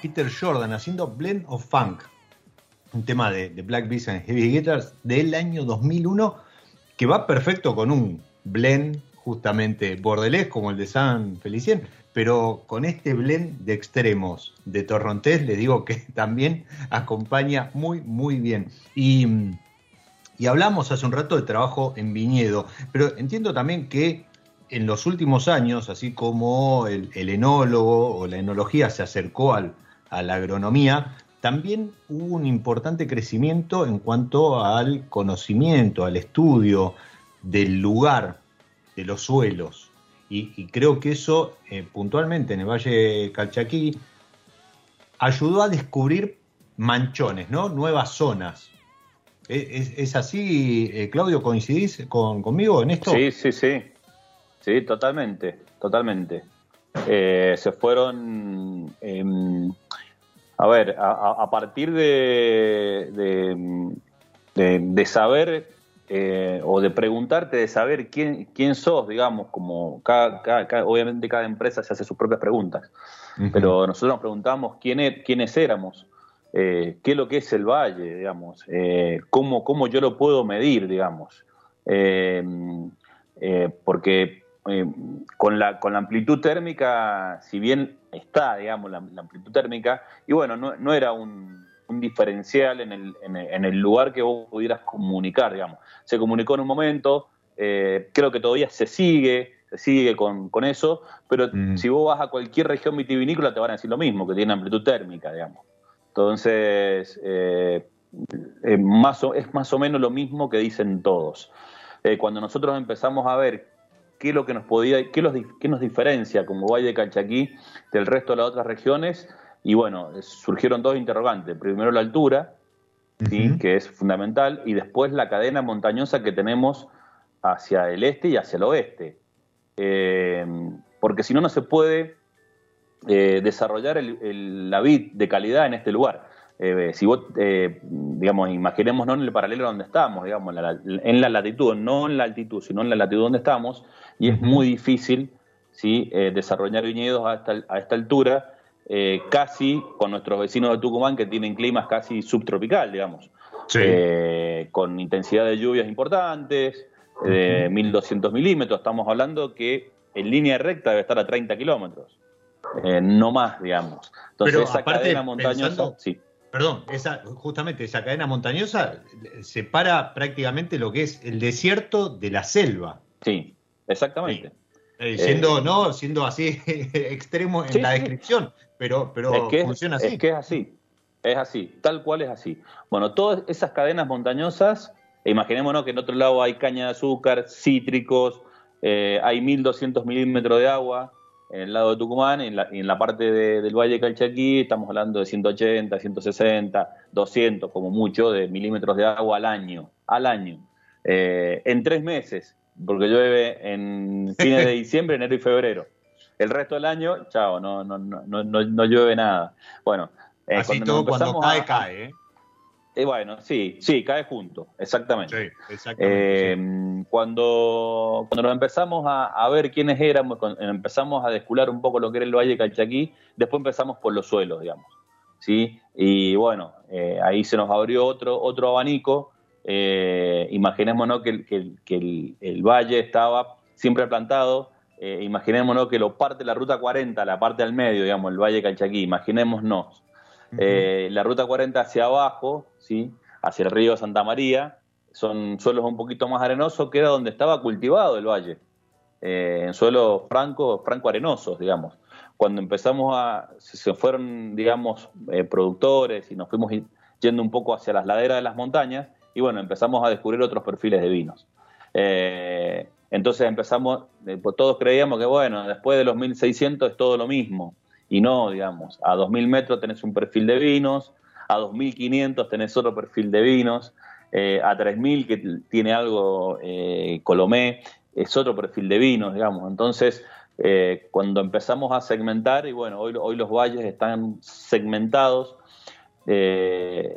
Peter Jordan haciendo Blend of Funk, un tema de, Black Beast and Heavy Guitars del año 2001 que va perfecto con un blend justamente bordelés como el de San Felicien, pero con este blend de extremos de Torrontés le digo que <laughs> también acompaña muy muy bien. Y, hablamos hace un rato de trabajo en viñedo, pero entiendo también que en los últimos años, así como el, enólogo o la enología se acercó al, a la agronomía, también hubo un importante crecimiento en cuanto al conocimiento, al estudio del lugar, de los suelos. Y, creo que eso, eh, puntualmente en el Valle Calchaquí, ayudó a descubrir manchones, ¿no? Nuevas zonas. ¿Es, así, eh, Claudio? ¿Coincidís conmigo en esto? Sí, sí, sí. Sí, totalmente, totalmente. Eh, se fueron, em, a ver, a, partir de, de, saber eh, o de preguntarte, de saber quién, quién sos, digamos, como cada, obviamente cada empresa se hace sus propias preguntas, pero nosotros nos preguntamos quién e, quiénes éramos, eh, qué es lo que es el valle, digamos, cómo, cómo yo lo puedo medir, digamos. porque eh, con, la, con la amplitud térmica, si bien está, digamos, la, amplitud térmica, y bueno, no, era un, diferencial en el, en, el, lugar que vos pudieras comunicar, digamos. Se comunicó en un momento, eh, creo que todavía se sigue, se sigue con, eso, pero mm. si vos vas a cualquier región vitivinícola te van a decir lo mismo, que tiene amplitud térmica, digamos. Entonces, eh, más es más o menos lo mismo que dicen todos. cuando nosotros empezamos a ver qué es lo que nos podía, qué, nos diferencia como Valle de Calchaquí del resto de las otras regiones. Y bueno, surgieron dos interrogantes. Primero la altura, que es fundamental, y después la cadena montañosa que tenemos hacia el este y hacia el oeste. Eh, porque si no, no se puede eh, desarrollar la vid de calidad en este lugar. Eh, si vos, eh, digamos, imaginémonos en el paralelo donde estamos, digamos, en la, latitud, no en la altitud, sino en la latitud donde estamos, y es muy difícil ¿sí? Eh, desarrollar viñedos a esta, a esta altura, casi con nuestros vecinos de Tucumán que tienen climas casi subtropical, digamos, con intensidad de lluvias importantes, de 1200 milímetros, estamos hablando que en línea recta debe estar a 30 kilómetros, no más, digamos. Entonces, esa cadena montañosa, sí perdón, esa, justamente esa cadena montañosa separa prácticamente lo que es el desierto de la selva. Sí, exactamente. Eh, siendo, eh, no, siendo así <laughs> extremo en la descripción, pero, pero funciona así. Es que es así, es así, tal cual es así. Bueno, todas esas cadenas montañosas, imaginémonos que en otro lado hay caña de azúcar, cítricos, eh, hay 1200 milímetros de agua, en el lado de Tucumán, en la, en la parte del Valle de Calchaquí estamos hablando de 180, 160, 200 como mucho de milímetros de agua al año, al año, eh, en tres meses, porque llueve en fines de <laughs> diciembre, enero y febrero. El resto del año, chao, no, no, no, no, no llueve nada. Bueno, eh, Así cuando todo cuando cae, cae, ¿eh? Eh, bueno, sí, sí, cae junto, exactamente. Sí, exactamente eh, cuando, cuando nos empezamos a, ver quiénes éramos, empezamos a descular un poco lo que era el Valle Calchaquí, después empezamos por los suelos, digamos. ¿sí? Y bueno, eh, ahí se nos abrió otro, otro abanico. imaginémonos que, que, el, valle estaba siempre plantado. imaginémonos que lo parte la ruta 40, la parte al medio, digamos, el Valle Calchaquí. Imaginémonos eh, la ruta 40 hacia abajo, ¿sí? hacia el río Santa María, son suelos un poquito más arenosos, que era donde estaba cultivado el valle, eh, en suelos franco, franco arenosos, digamos. Cuando empezamos a, se fueron, digamos, eh, productores y nos fuimos yendo un poco hacia las laderas de las montañas, y bueno, empezamos a descubrir otros perfiles de vinos. entonces empezamos, pues todos creíamos que bueno, después de los 1600 es todo lo mismo y no, digamos, a 2.000 metros tenés un perfil de vinos, a 2.500 tenés otro perfil de vinos, eh, a 3.000 que tiene algo eh, Colomé, es otro perfil de vinos, digamos. Entonces, eh, cuando empezamos a segmentar, y bueno, hoy, hoy los valles están segmentados,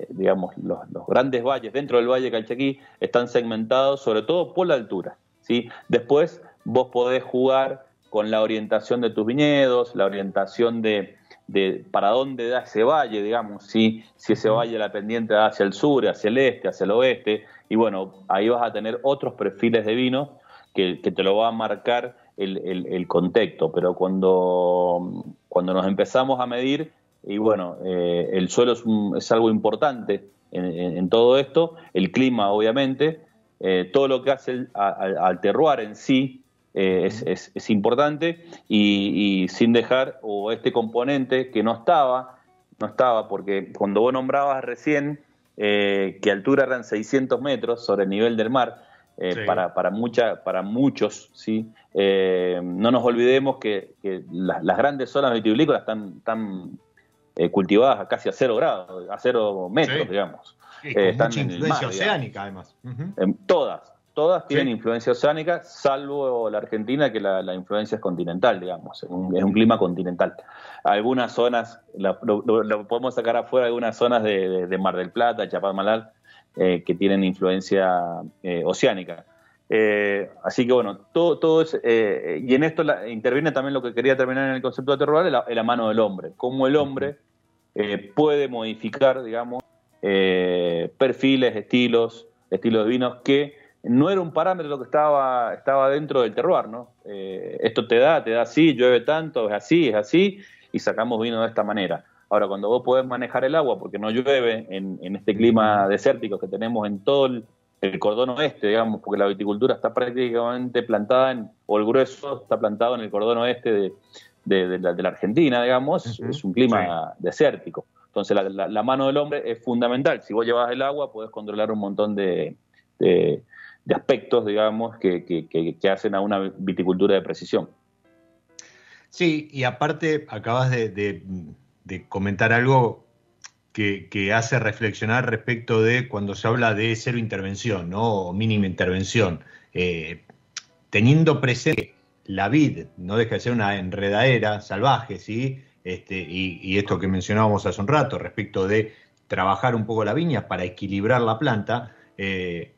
digamos, los, grandes valles dentro del Valle Calchaquí están segmentados sobre todo por la altura. ¿sí? Después vos podés jugar con la orientación de tus viñedos, la orientación de, de para dónde da ese valle, digamos, si, si ese valle la pendiente da hacia el sur, hacia el este, hacia el oeste, y bueno, ahí vas a tener otros perfiles de vino que, te lo va a marcar el, contexto, pero cuando, cuando nos empezamos a medir, y bueno, eh, el suelo es, algo importante en, todo esto, el clima obviamente, eh, todo lo que hace al terroir en sí, eh, es, importante y, sin dejar o este componente que no estaba, no estaba, porque cuando vos nombrabas recién eh, que altura eran 600 metros sobre el nivel del mar, eh, para, para, mucha, para muchos, ¿sí? no nos olvidemos que, las grandes zonas vitivinícolas están, están cultivadas casi a cero grados, a cero metros, digamos. están mucha influencia oceánica, además. todas, todas tienen influencia oceánica, salvo la Argentina, que la, influencia es continental, digamos, es un, clima continental. Algunas zonas, lo, podemos sacar afuera, algunas zonas de, Mar del Plata, Chapadmalal, eh, que tienen influencia eh, oceánica. Eh, así que bueno, todo, todo es, y en esto interviene también lo que quería terminar en el concepto de terroir, la, la mano del hombre, cómo el hombre puede modificar, digamos, perfiles, estilos, estilos de vinos que no era un parámetro lo que estaba, estaba dentro del terroir, ¿no? Eh, esto te da, te da así, llueve tanto, es así, es así, y sacamos vino de esta manera. Ahora, cuando vos podés manejar el agua, porque no llueve en, este clima desértico que tenemos en todo el, cordón oeste, digamos, porque la viticultura está prácticamente plantada, en, o el grueso está plantado en el cordón oeste de, la, Argentina, digamos, es un clima desértico. Entonces, la, mano del hombre es fundamental. Si vos llevas el agua, podés controlar un montón de, de aspectos, digamos, que, que, hacen a una viticultura de precisión. Sí, y aparte acabas de, comentar algo que, hace reflexionar respecto de cuando se habla de cero intervención, ¿no? O mínima intervención. Eh, teniendo presente la vid, no deja de ser una enredadera salvaje, ¿sí? Este, y, esto que mencionábamos hace un rato respecto de trabajar un poco la viña para equilibrar la planta, eh,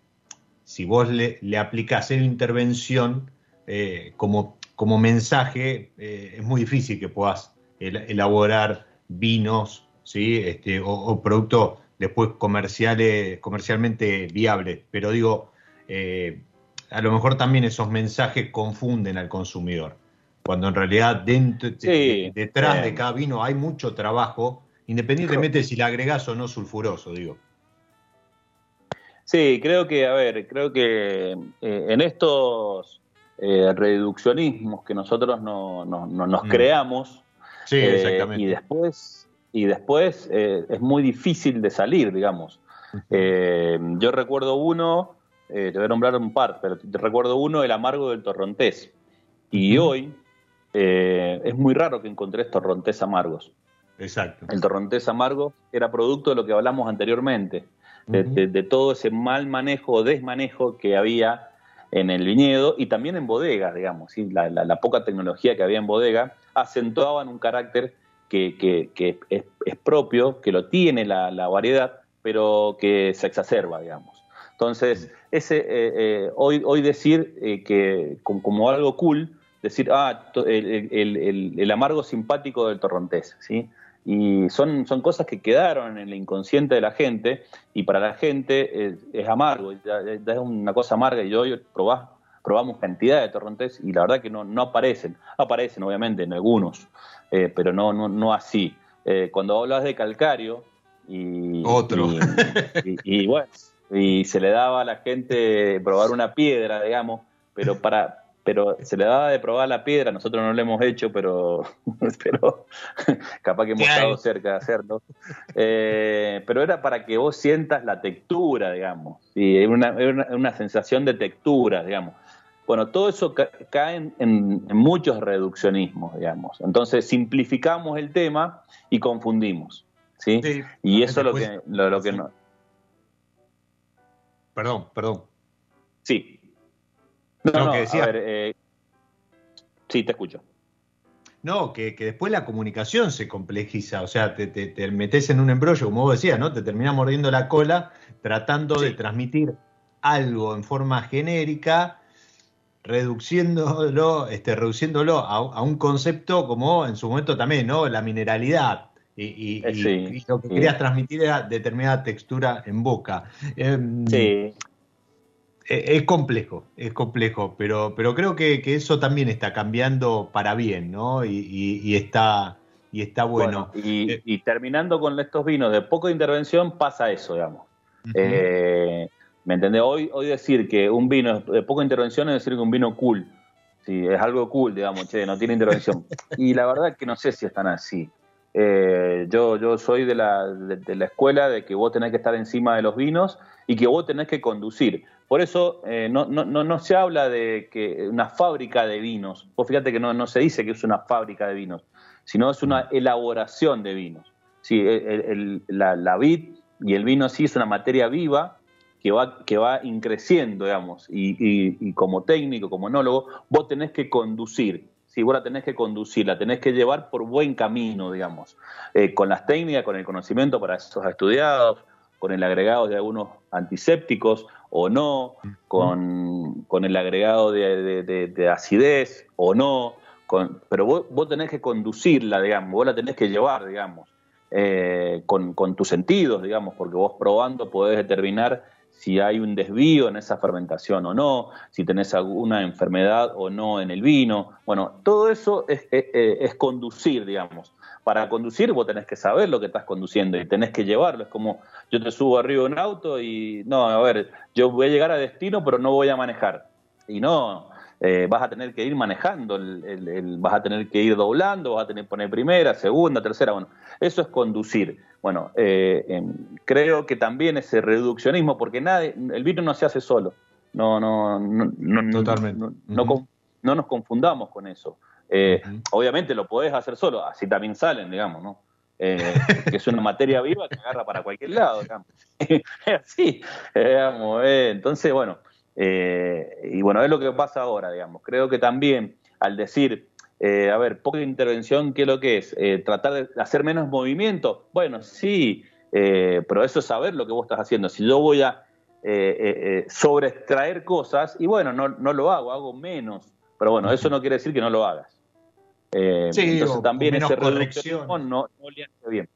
si vos le, le aplicás en intervención eh, como, como mensaje, eh, es muy difícil que puedas elaborar vinos ¿sí? este, o, productos después comerciales, comercialmente viables. Pero digo, eh, a lo mejor también esos mensajes confunden al consumidor, cuando en realidad dentro, detrás de cada vino hay mucho trabajo, independientemente de si le agregás o no sulfuroso, digo. Sí, creo que, a ver, creo que eh, en estos eh, reduccionismos que nosotros no, nos mm. creamos, eh, y después, y después es muy difícil de salir, digamos. yo recuerdo uno, te voy a nombrar un par, pero te recuerdo uno, el amargo del torrontés. Y hoy es muy raro que encontrés torrontés amargos. Exacto. El torrontés amargo era producto de lo que hablamos anteriormente de, todo ese mal manejo o desmanejo que había en el viñedo y también en bodega, digamos, ¿sí? la, poca tecnología que había en bodega acentuaban un carácter que, es, propio, que lo tiene la, variedad, pero que se exacerba, digamos. Entonces, ese, eh, eh, hoy, hoy decir eh, que como, algo cool, decir, ah, el, amargo simpático del torrontés, ¿sí? Y son, son cosas que quedaron en el inconsciente de la gente y para la gente es, amargo, es una cosa amarga y hoy probamos cantidad de torrontés y la verdad que no, no aparecen, aparecen obviamente en algunos, eh, pero no, no, no así. Eh, cuando hablas de calcario y, Otro. y, bueno, y se le daba a la gente probar una piedra, digamos, pero para, pero se le daba de probar la piedra, nosotros no lo hemos hecho, pero, <laughs> pero <laughs> capaz que hemos estado cerca de hacerlo. Eh, pero era para que vos sientas la textura, digamos, y una, una, sensación de textura, digamos. Bueno, todo eso cae en, muchos reduccionismos, digamos. Entonces simplificamos el tema y confundimos, ¿sí? y eso es lo que, lo que no... Perdón, perdón. Sí, no, que decía. A ver, eh, sí, te escucho. No, que, después la comunicación se complejiza, o sea, te, te, metes en un embrollo, como vos decías, ¿no? Te termina mordiendo la cola tratando de transmitir algo en forma genérica reduciéndolo, este, reduciéndolo a, un concepto como en su momento también, ¿no? La mineralidad. Y, eh, lo que querías transmitir era determinada textura en boca. Em, sí. E, es complejo, es complejo, pero, pero creo que, eso también está cambiando para bien, ¿no? Y, está, y está bueno. Eh, y, terminando con estos vinos de poca intervención, pasa eso, digamos. eh, ¿Me entendés? Hoy, hoy decir que un vino de poca intervención es decir que un vino cool. Sí, es algo cool, digamos, che, no tiene intervención. <laughs> Y la verdad es que no sé si están así. Eh, yo, yo soy de la, de, la escuela de que vos tenés que estar encima de los vinos y que vos tenés que conducir. Por eso eh, no, se habla de que una fábrica de vinos. Vos fíjate que no, se dice que es una fábrica de vinos, sino es una elaboración de vinos. La, vid y el vino sí es una materia viva que va, que va increciendo, digamos, y, como técnico, como enólogo, vos tenés que conducir, si vos la tenés que conducir, la tenés que llevar por buen camino, digamos, eh, con las técnicas, con el conocimiento para esos estudiados, con el agregado de algunos antisépticos o no, con, el agregado de, acidez o no, con, pero vos, vos, tenés que conducirla, digamos, vos la tenés que llevar, digamos, eh, con, con tus sentidos, digamos, porque vos probando podés determinar si hay un desvío en esa fermentación o no, si tenés alguna enfermedad o no en el vino. Bueno, todo eso es, conducir, digamos. Para conducir vos tenés que saber lo que estás conduciendo y tenés que llevarlo. Es como yo te subo arriba de un auto y no, a ver, yo voy a llegar a destino pero no voy a manejar. Y no, eh, vas a tener que ir manejando, vas a tener que ir doblando, vas a tener que poner primera, segunda, tercera. Bueno, eso es conducir. Bueno, eh, creo que también ese reduccionismo, porque nadie, el vino no se hace solo. No, no, no, no, Totalmente. no, nos confundamos con eso. Eh, obviamente lo podés hacer solo, así también salen, digamos, ¿no? <laughs> que es una materia viva que agarra para cualquier lado, digamos. <laughs> así, digamos. entonces, bueno, eh, y bueno, es lo que pasa ahora, digamos. Creo que también al decir, eh, a ver, poca intervención, ¿qué es lo que es? Eh, tratar de hacer menos movimiento. Bueno, sí, pero eso es saber lo que vos estás haciendo. Si yo voy a sobreextraer cosas, y bueno, no, no lo hago, hago menos. Pero bueno, eso no quiere decir que no lo hagas. sí, entonces también ese reducción no, no le hace bien.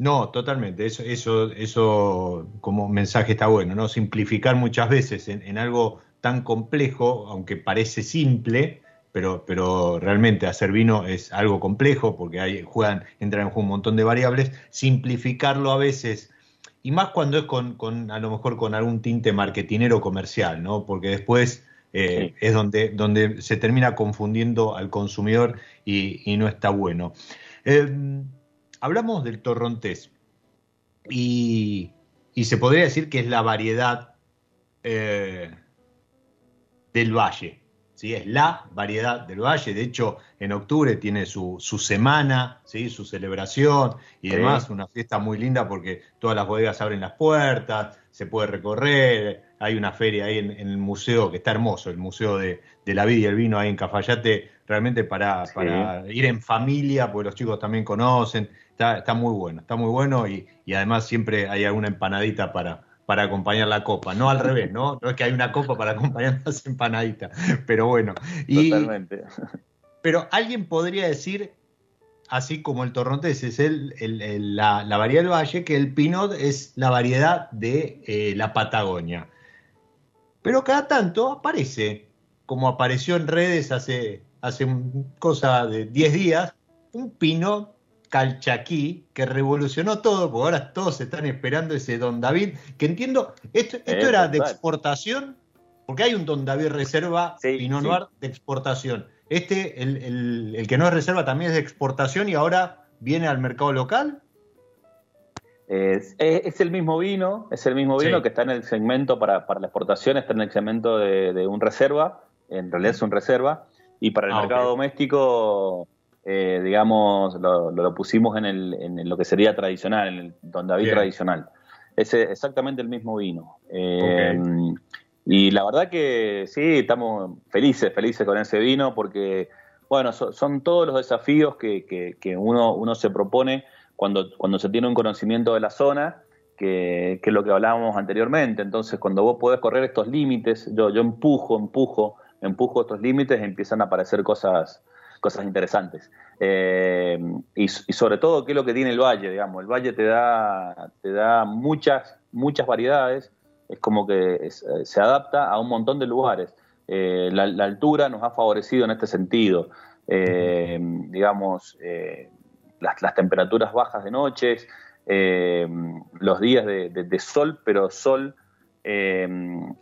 No, totalmente. Eso, eso, eso como mensaje está bueno, ¿no? Simplificar muchas veces en, algo tan complejo, aunque parece simple, pero, pero realmente hacer vino es algo complejo porque hay, juegan, entran en juego un montón de variables. Simplificarlo a veces, y más cuando es con, con a lo mejor con algún tinte marketinero comercial, ¿no? Porque después eh, es donde, donde se termina confundiendo al consumidor y, y no está bueno. Eh, hablamos del torrontés y, se podría decir que es la variedad eh, del valle. ¿Sí? Es la variedad del valle. De hecho, en octubre tiene su, semana, ¿sí? su celebración y demás. Una fiesta muy linda porque todas las bodegas abren las puertas, se puede recorrer. Hay una feria ahí en, el museo que está hermoso, el Museo de, la Vida y el Vino ahí en Cafayate, realmente para, para ir en familia, porque los chicos también conocen está, muy bueno, está muy bueno y, además siempre hay alguna empanadita para, para acompañar la copa, no al revés, ¿no? No es que hay una copa para acompañar <laughs> las empanaditas, pero bueno. Totalmente. Pero alguien podría decir, así como el torrontés es el, la, variedad del valle, que el pinot es la variedad de eh, la Patagonia. Pero cada tanto aparece, como apareció en redes hace, hace cosa de 10 días, un pinot Calchaquí, que revolucionó todo, porque ahora todos están esperando ese Don David, que entiendo, esto, esto era de exportación, porque hay un Don David Reserva Pinot Noir de exportación. Este, el, que no es reserva, también es de exportación y ahora viene al mercado local. Es, el mismo vino, es el mismo vino que está en el segmento para, la exportación, está en el segmento de, un reserva, en realidad es un reserva, y para el ah, mercado doméstico eh, digamos, lo, pusimos en, el, en lo que sería tradicional, en el Don David tradicional. Es exactamente el mismo vino. Eh, y la verdad que sí, estamos felices, felices con ese vino porque, bueno, son todos los desafíos que, que, uno, uno se propone cuando, cuando se tiene un conocimiento de la zona que, es lo que hablábamos anteriormente. Entonces, cuando vos podés correr estos límites, yo, yo empujo, empujo, empujo estos límites, empiezan a aparecer cosas, cosas interesantes. Eh, y, sobre todo, ¿qué es lo que tiene el valle? Digamos, el valle te da, te da muchas, muchas variedades, es como que se adapta a un montón de lugares. Eh, la, altura nos ha favorecido en este sentido. Eh, digamos, las, temperaturas bajas de noches, los días de, sol, pero sol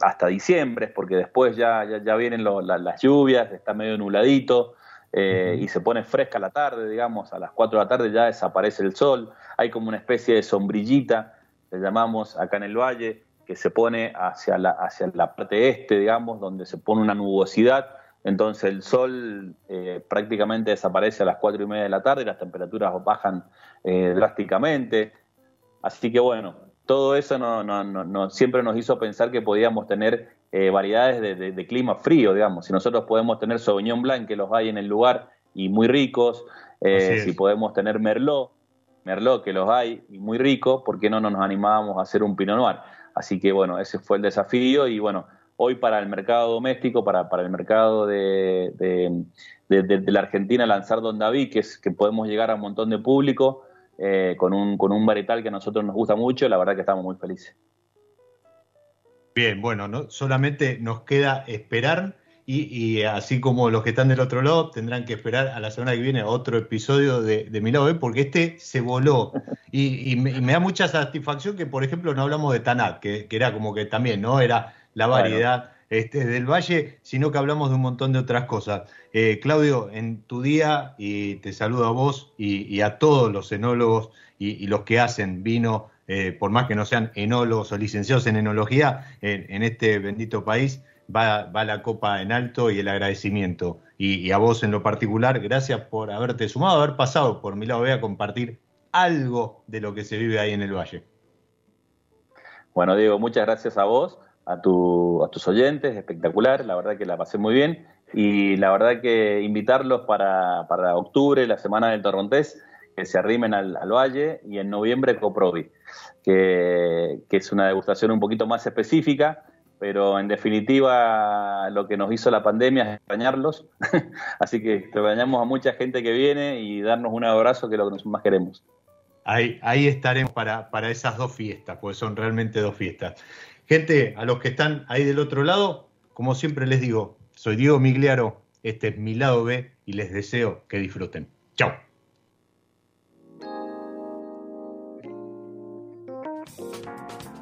hasta diciembre, porque después ya, ya, vienen las lluvias, está medio nubladito, eh, y se pone fresca la tarde, digamos, a las 4 de la tarde ya desaparece el sol, hay como una especie de sombrillita, le llamamos acá en el valle, que se pone hacia la, hacia la parte este, digamos, donde se pone una nubosidad, entonces el sol eh, prácticamente desaparece a las 4 y media de la tarde y las temperaturas bajan eh, drásticamente, así que bueno, todo eso no, no, no, siempre nos hizo pensar que podíamos tener eh, variedades de, clima frío, digamos. Si nosotros podemos tener Sauvignon Blanc, que los hay en el lugar y muy ricos, eh, si podemos tener Merlot, Merlot, que los hay y muy ricos, ¿por qué no nos animábamos a hacer un Pinot Noir? Así que bueno, ese fue el desafío y bueno, hoy para el mercado doméstico, para, para el mercado de, de, la Argentina, lanzar Don David, que es que podemos llegar a un montón de público eh, con, un, con un varietal que a nosotros nos gusta mucho, la verdad que estamos muy felices. Bien, bueno, no, solamente nos queda esperar y, así como los que están del otro lado tendrán que esperar a la semana que viene otro episodio de, de mi lado, B, porque este se voló y, me, da mucha satisfacción que, por ejemplo, no hablamos de Tanat, que, era como que también, ¿no? Era la variedad este, del Valle, sino que hablamos de un montón de otras cosas. Eh, Claudio, en tu día, y te saludo a vos y, a todos los enólogos y los que hacen vino eh, por más que no sean enólogos o licenciados en enología, en, este bendito país va, la copa en alto y el agradecimiento. Y, a vos en lo particular, gracias por haberte sumado, haber pasado por mi lado a compartir algo de lo que se vive ahí en el valle. Bueno, Diego, muchas gracias a vos, a, tu, a tus oyentes, espectacular, la verdad que la pasé muy bien y la verdad que invitarlos para, para octubre, la semana del Torrontés, que se arrimen al, valle y en noviembre Coprovi, que, es una degustación un poquito más específica, pero en definitiva lo que nos hizo la pandemia es extrañarlos, <laughs> así que extrañamos a mucha gente que viene y darnos un abrazo que es lo que más queremos. Ahí, ahí estaremos para, para esas dos fiestas, pues son realmente dos fiestas. Gente, a los que están ahí del otro lado, como siempre les digo, soy Diego Migliaro, este es mi lado B y les deseo que disfruten. Chao.